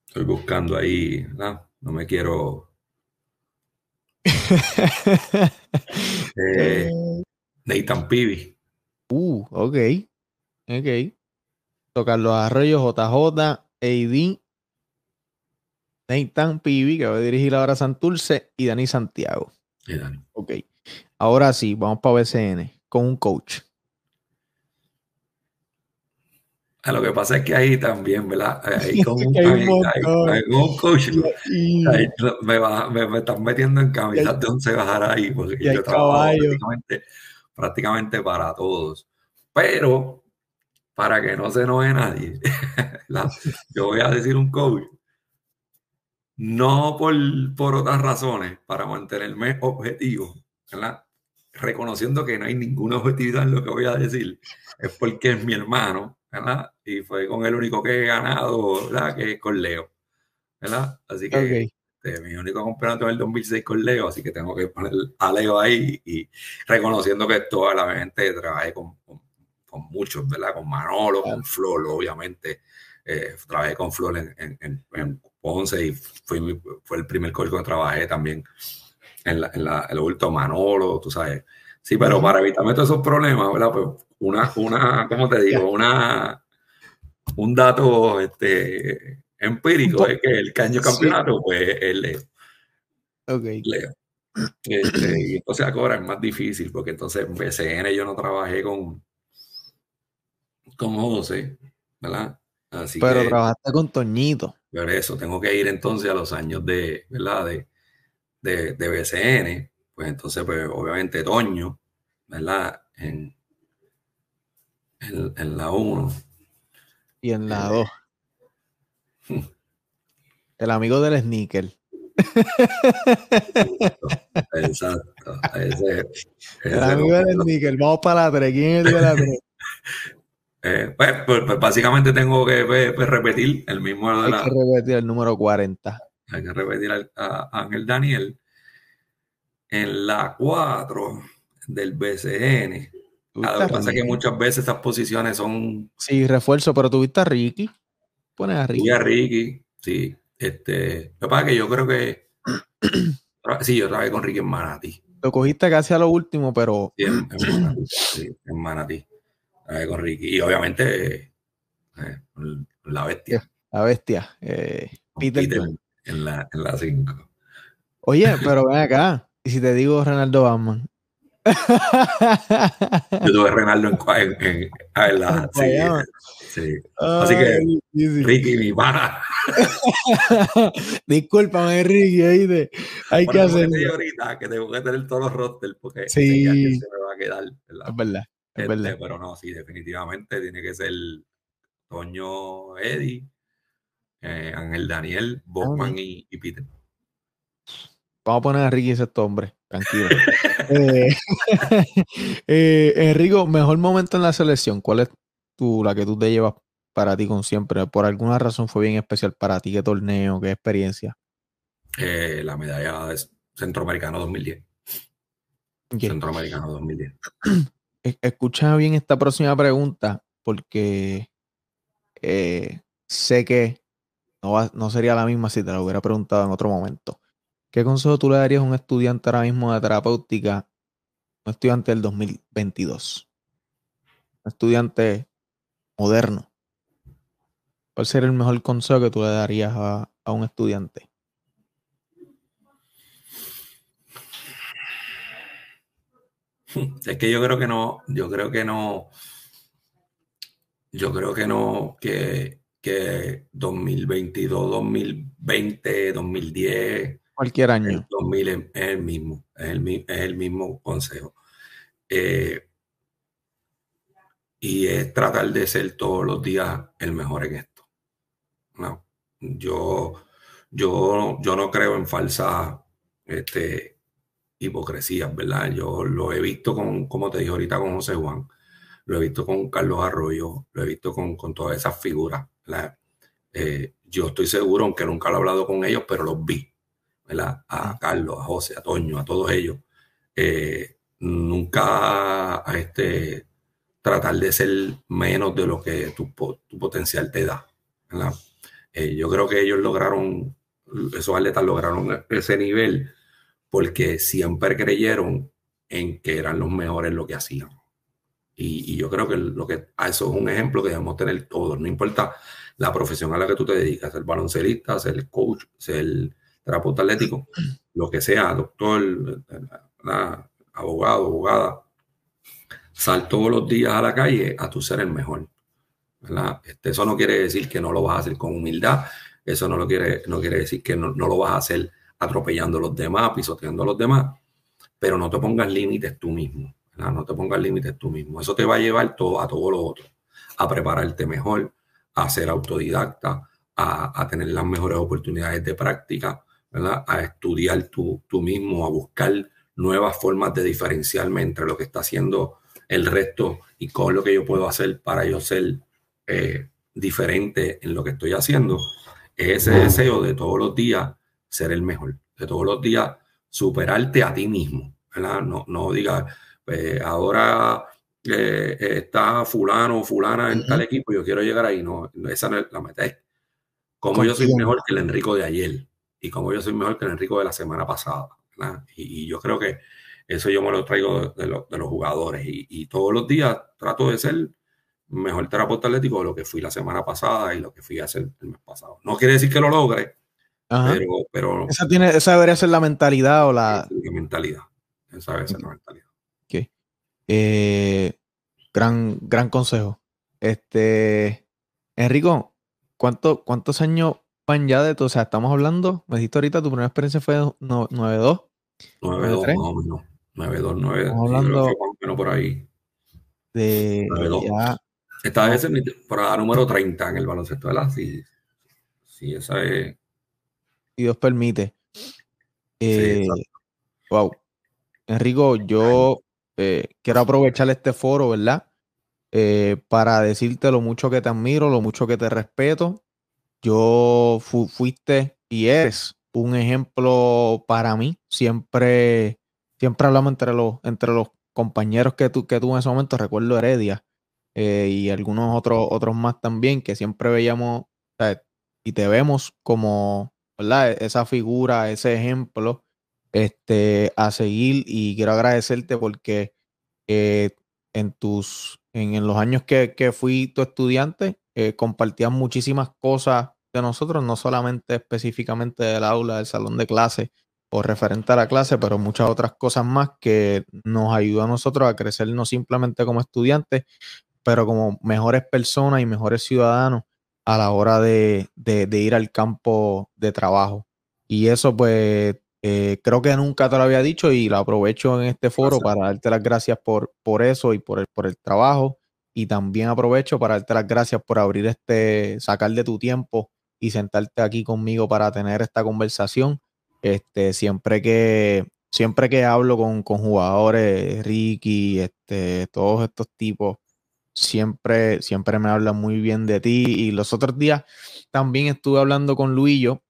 Estoy buscando ahí. No me quiero. Eh, Nathan Pivi. Uh, ok. Ok. Tocar los arroyos JJ, AD, Nathan Pibi, que va a dirigir ahora Santurce, y Dani Santiago. y Dani. Ok. Ahora sí, vamos para BCN con un coach. Ah, Lo que pasa es que ahí también, ¿verdad? Ahí con un, Que hay un ahí- con un coach, ahí me, me, me están metiendo en camisas de once bajar ahí, porque yo trabajo prácticamente, prácticamente para todos. Pero, para que no se enoje nadie, yo voy a decir un coach, no por, por otras razones, para mantenerme objetivo, ¿verdad? reconociendo que no hay ninguna objetividad en lo que voy a decir, es porque es mi hermano, ¿verdad? Y fue con el único que he ganado, ¿verdad? Que es con Leo, ¿verdad? Así que ok. este, mi único campeonato es el 2006 con Leo, así que tengo que poner a Leo ahí y reconociendo que toda la gente trabajé con, con, con muchos, ¿verdad? Con Manolo, con Flor, obviamente. Eh, trabajé con Flor en, en, en, en Ponce y fue, mi- fue el primer coach que trabajé también en, la, en, la, el último Manolo, tú sabes. Sí, pero para evitarme todos esos problemas, ¿verdad? Pues una, una, ¿cómo te digo? Una, un dato este, empírico es que el caño Sí. campeonato, pues es Leo. Ok. Leo. Este, y entonces ahora es más difícil porque entonces en BCN yo no trabajé con, con José, ¿verdad? Así Pero que trabajaste con Toñito. por eso tengo que ir entonces a los años de, ¿verdad? De, de, de BCN, pues entonces, pues obviamente Toño, ¿verdad? En, en, en la 1. Y en la 2. El amigo del sneaker. Exacto. Ese, El ese amigo del sneaker. Vamos para la 3. ¿Quién es el de la 3? Eh, pues, pues, pues, básicamente tengo que pues, pues, repetir el mismo de Hay la- que repetir el número 40. hay que repetir al- a, Ángel Daniel. En la 4 del BCN. Lo que pasa es que muchas veces estas posiciones son Sí, refuerzo, pero tuviste a Ricky. Pones a Ricky. y a Ricky. Sí, este. Lo que pasa es que yo creo que. Sí, yo trabajé con Ricky en Manatí. Lo cogiste casi a lo último, pero Sí, en, en Manatí. sí, en Manatí. Trabajé con Ricky. Y obviamente, eh, la bestia. la bestia. eh, Peter. En la 5. Oye, pero ven acá. Y si te digo Ronaldo Batman, Yo tuve Renaldo en, en, en, la, sí, sí. Así que, Ricky, mi pana. Discúlpame, Ricky, hay que hacer. ahorita que tengo que tener todos los rosters porque sí. se me va a quedar. ¿verdad? Es verdad. Es Este, verdad. pero no, sí, definitivamente tiene que ser Toño Eddie, eh, Ángel Daniel, Bowman y, y Peter. Vamos a poner a Ricky ese hombre, tranquilo. eh, eh, Enrico, mejor momento en la selección. ¿Cuál es tu, la que tú te llevas para ti con siempre? Por alguna razón fue bien especial para ti. ¿Qué torneo? ¿Qué experiencia? Eh, la medalla de Centroamericano 2010. Okay. Centroamericano 2010. E, Escucha bien esta próxima pregunta porque eh, sé que no, va, no sería la misma si te la hubiera preguntado en otro momento. ¿Qué consejo tú le darías a un estudiante ahora mismo de terapéutica, un estudiante del 2022? Un estudiante moderno. ¿Cuál sería el mejor consejo que tú le darías a, a un estudiante? Es que yo creo que no, yo creo que no, yo creo que no, que, que 2022, 2020, 2010, Cualquier el año. 2000 es, el mismo, es el, es el mismo consejo. Eh, y es tratar de ser todos los días el mejor en esto. No, yo, yo, yo no creo en falsas este, hipocresías, ¿verdad? Yo lo he visto con, como te dije ahorita, con José Juan, lo he visto con Carlos Arroyo, lo he visto con, con todas esas figuras. Eh, yo estoy seguro, aunque nunca lo he hablado con ellos, pero los vi, ¿verdad? A Carlos, a José, a Toño, a todos ellos. Eh, nunca a este, tratar de ser menos de lo que tu, po- tu potencial te da. Eh, yo creo que ellos lograron, esos atletas lograron ese nivel porque siempre creyeron en que eran los mejores lo que hacían. Y, y yo creo que, lo que a eso es un ejemplo que debemos tener todos, no importa la profesión a la que tú te dedicas, ser baloncelista, ser coach, ser terapeuta atlético, lo que sea, doctor, abogado, abogada, sal todos los días a la calle a tu ser el mejor. Este, eso no quiere decir que no lo vas a hacer con humildad, eso no, lo quiere, no quiere decir que no, no lo vas a hacer atropellando a los demás, pisoteando a los demás, pero no te pongas límites tú mismo, ¿verdad? no te pongas límites tú mismo. Eso te va a llevar todo, a todo lo otro, a prepararte mejor, a ser autodidacta, a, a tener las mejores oportunidades de práctica, ¿verdad? a estudiar tú, tú mismo, a buscar nuevas formas de diferenciarme entre lo que está haciendo el resto y con lo que yo puedo hacer para yo ser eh, diferente en lo que estoy haciendo. Es ese deseo de todos los días ser el mejor, de todos los días superarte a ti mismo, ¿verdad? No, no digas, eh, ahora eh, está fulano o fulana en tal equipo, yo quiero llegar ahí. No, esa no es la meta. Es como yo soy mejor que el Enrico de ayer y como yo soy mejor que el Enrico de la semana pasada. Y, y yo creo que eso yo me lo traigo de, de, lo- de los jugadores y, y todos los días trato de ser mejor terapeuta atlético de lo que fui la semana pasada y lo que fui a hacer el mes pasado. No quiere decir que lo logre, pero, pero Esa, tiene, esa debería ser la mentalidad o la, la mentalidad. Esa debe ser la mentalidad. Eh, gran, gran consejo. Este, Enrico, ¿cuánto, ¿cuántos años ya de tu? O sea, estamos hablando, me dijiste ahorita, tu primera experiencia fue no- 9-2. 9-2 ¿Tres? más o menos. 9-2, 9 Estamos hablando- menos por ahí. De 9-2. ya, Esta vez es mi temporada número 30 en el baloncesto, ¿verdad? Sí, sí esa es. si Dios permite. Eh, exacto. wow. Enrico, yo eh, quiero aprovechar este foro, ¿verdad? Eh, para decirte lo mucho que te admiro, lo mucho que te respeto. Yo fu- fuiste y eres un ejemplo para mí. Siempre, siempre hablamos entre los, entre los compañeros que tú, que en ese momento. Recuerdo Heredia eh, y algunos otros, otros más también, que siempre veíamos y te vemos como. E-, Esa figura, ese ejemplo este, a seguir. Y quiero agradecerte porque eh, en tus, en, en los años que, que fui tu estudiante, eh, compartías muchísimas cosas de nosotros, no solamente específicamente del aula, del salón de clase o referente a la clase, pero muchas otras cosas más que nos ayudan a nosotros a crecer no simplemente como estudiantes, pero como mejores personas y mejores ciudadanos a la hora de, ir al campo de trabajo. Y eso pues eh, creo que nunca te lo había dicho y lo aprovecho en este foro para darte las gracias por, por eso y por el, por el trabajo. Y también aprovecho para darte las gracias por abrir este, sacar de tu tiempo y sentarte aquí conmigo para tener esta conversación. Este, siempre que, siempre que hablo con, con jugadores, Ricky, este, todos estos tipos, siempre, siempre me hablan muy bien de ti. Y los otros días también estuve hablando con Luillo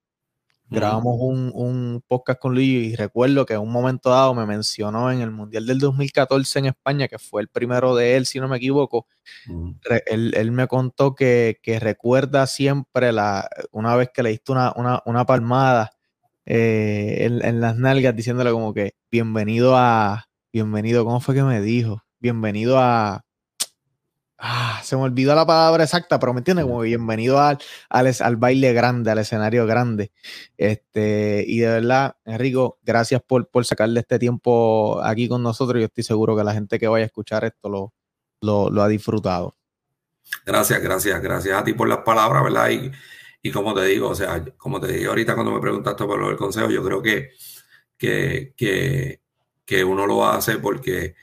grabamos un, podcast con Luis y recuerdo que en un momento dado me mencionó en el Mundial del 2014 en España, que fue el primero de él, si no me equivoco, él, me contó que, recuerda siempre la, una vez que le diste una, palmada eh, en, en, las nalgas diciéndole como que bienvenido a, bienvenido, ¿cómo fue que me dijo? Bienvenido a, Ah, se me olvidó la palabra exacta, pero me entiendes, como bienvenido al, al, baile grande, al escenario grande. Este, y de verdad, Enrico, gracias por, por sacarle este tiempo aquí con nosotros. Yo estoy seguro que la gente que vaya a escuchar esto lo, lo, ha disfrutado. Gracias, gracias, gracias a ti por las palabras, ¿verdad? Y, y como te digo, o sea, como te dije ahorita cuando me preguntaste por lo del consejo, yo creo que, que, que, que uno lo hace porque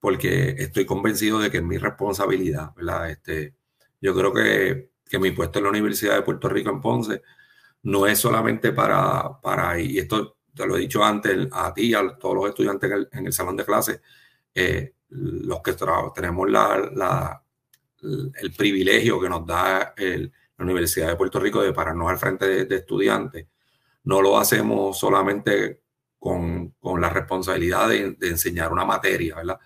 porque estoy convencido de que es mi responsabilidad, ¿verdad? Este, yo creo que, que mi puesto en la Universidad de Puerto Rico en Ponce no es solamente para, para y esto te lo he dicho antes a ti, a todos los estudiantes en el, salón de clases, eh, los que tenemos la, la, el privilegio que nos da la Universidad de Puerto Rico de pararnos al frente de, estudiantes, no lo hacemos solamente con, con la responsabilidad de, enseñar una materia, ¿verdad?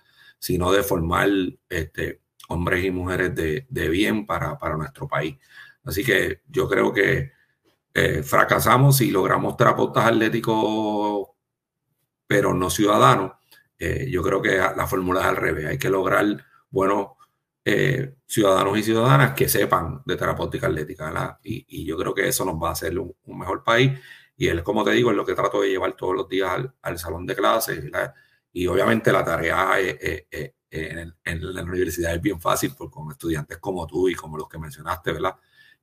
Sino de formar este, hombres y mujeres de, bien para, nuestro país. Así que yo creo que eh, fracasamos y logramos terapeutas atléticos, pero no ciudadanos. Eh, yo creo que la fórmula es al revés. Hay que lograr buenos eh, ciudadanos y ciudadanas que sepan de terapéutica atlética. Y, yo creo que eso nos va a hacer un, mejor país. Y él, como te digo, es lo que trato de llevar todos los días al, salón de clases. Y obviamente la tarea en, la universidad es bien fácil, porque con estudiantes como tú y como los que mencionaste, ¿verdad?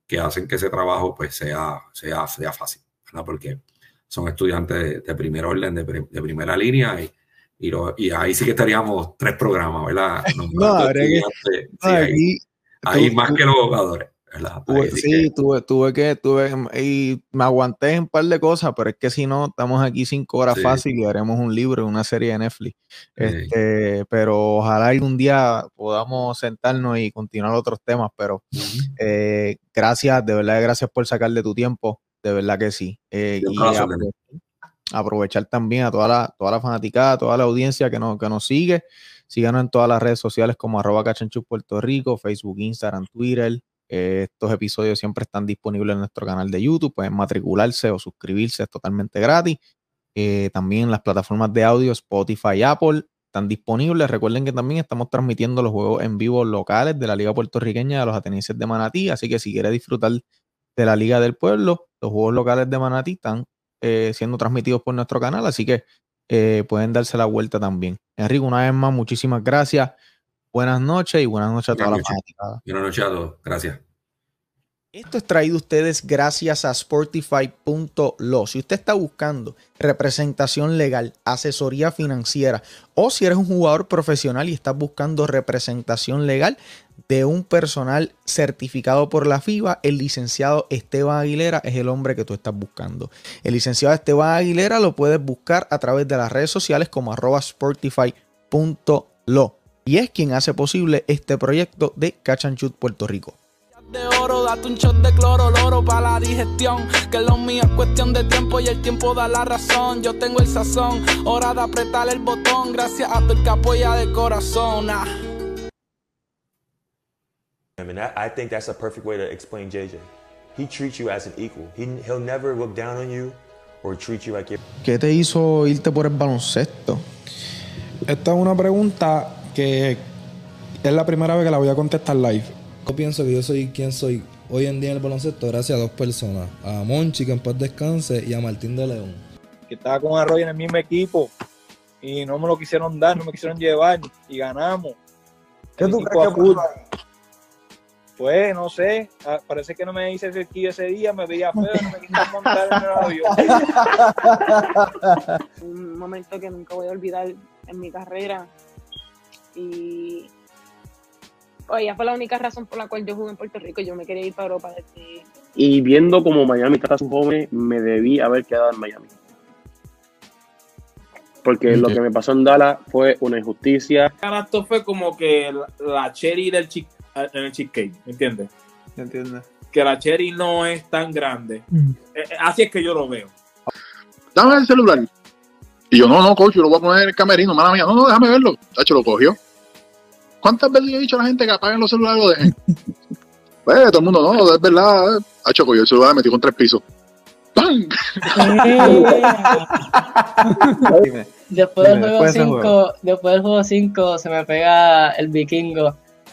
Que hacen que ese trabajo pues sea, sea, sea fácil, ¿verdad? Porque son estudiantes de, primer orden, de, primera línea y, y, ahí sí que estaríamos tres programas, ¿verdad? No, ahí, más que los jugadores sí, tuve, tuve que, tuve, y me aguanté en un par de cosas, pero es que si no, estamos aquí cinco horas fácil y haremos un libro, una serie de Netflix. Este, pero ojalá algún día podamos sentarnos y continuar otros temas, pero eh, gracias, de verdad, gracias por sacar de tu tiempo, de verdad que sí. Eh, y aprovechar, también a toda la, toda la fanaticada, toda la audiencia que nos, que nos sigue. Síganos en todas las redes sociales como arroba cachanchus Puerto Rico, Facebook, Instagram, Twitter, estos episodios siempre están disponibles en nuestro canal de YouTube. Pueden matricularse o suscribirse, es totalmente gratis. Eh, también las plataformas de audio Spotify Apple están disponibles. Recuerden que también estamos transmitiendo los juegos en vivo locales de la Liga Puertorriqueña de los Atenienses de Manatí. Así que si quiere disfrutar de la Liga del Pueblo, los juegos locales de Manatí están eh, siendo transmitidos por nuestro canal. Así que eh, pueden darse la vuelta también. Enrique, una vez más, muchísimas gracias. Buenas noches y buenas noches a toda la fanática. Buenas noches a todos. Gracias. Esto es traído a ustedes gracias a Sportify.lo. Si usted está buscando representación legal, asesoría financiera o si eres un jugador profesional y estás buscando representación legal de un personal certificado por la FIBA, el licenciado Esteban Aguilera es el hombre que tú estás buscando. El licenciado Esteban Aguilera lo puedes buscar a través de las redes sociales como arroba sportify.lo y es quien hace posible este proyecto de Catch and Shoot Puerto Rico. De oro, date un shot de cloro, loro para la digestión. Que lo mío es cuestión de tiempo y el tiempo da la razón. Yo tengo el sazón, hora de apretar el botón. Gracias a tu que apoya de corazón. Ah. I mean, I, I think that's a perfect way to explain JJ. He treats you as an equal. He, he'll never look down on you or treat you like. ¿Qué te hizo irte por el baloncesto? Esta es una pregunta que es la primera vez que la voy a contestar live. Yo pienso que yo soy quien soy hoy en día en el baloncesto gracias a dos personas. A Monchi, que en paz descanse, y a Martín de León. que estaba con Arroyo en el mismo equipo y no me lo quisieron dar, no me quisieron llevar y ganamos. ¿Qué tú crees que? Pues no sé, ah, parece que no me hice cerquillo ese día, me veía feo, no me quisieron montar en el avión. un momento que nunca voy a olvidar en mi carrera. Y oye, fue la única razón por la cual yo jugué en Puerto Rico. Yo me quería ir para Europa desde Y viendo como Miami trata a sus jóvenes, me debí haber quedado en Miami. Porque lo que me pasó en Dallas fue una injusticia. Esto fue como que la, cherry del chick, en el cheesecake, ¿entiendes? ¿Entiendes? Que la cherry no es tan grande. Eh, eh, así es que yo lo veo. dame el celular. Y yo, no, no, coach, yo lo voy a poner en el camerino, mala mía. No, no, déjame verlo. Tacho, lo cogió. ¿Cuántas veces yo he dicho a la gente que apaguen los celulares y lo dejen? pues, todo el mundo, no, es verdad. Tacho, cogió el celular, metí con tres pisos. ¡Pam! Después del juego después de ese 5, después del juego 5 se me pega el vikingo.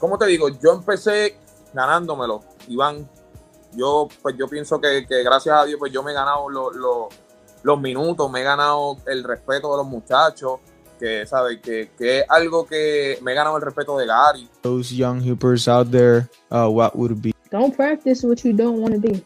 ¿Cómo te digo? Yo empecé ganándomelo, Iván. Yo, pues yo pienso que, que gracias a Dios, pues yo me he ganado lo- lo- los minutos, me he ganado el respeto de los muchachos, que, ¿sabes? Que, que es algo que me he ganado el respeto de Gary. Those young hoopers out there, uh, what would be Don't practice what you don't want to be.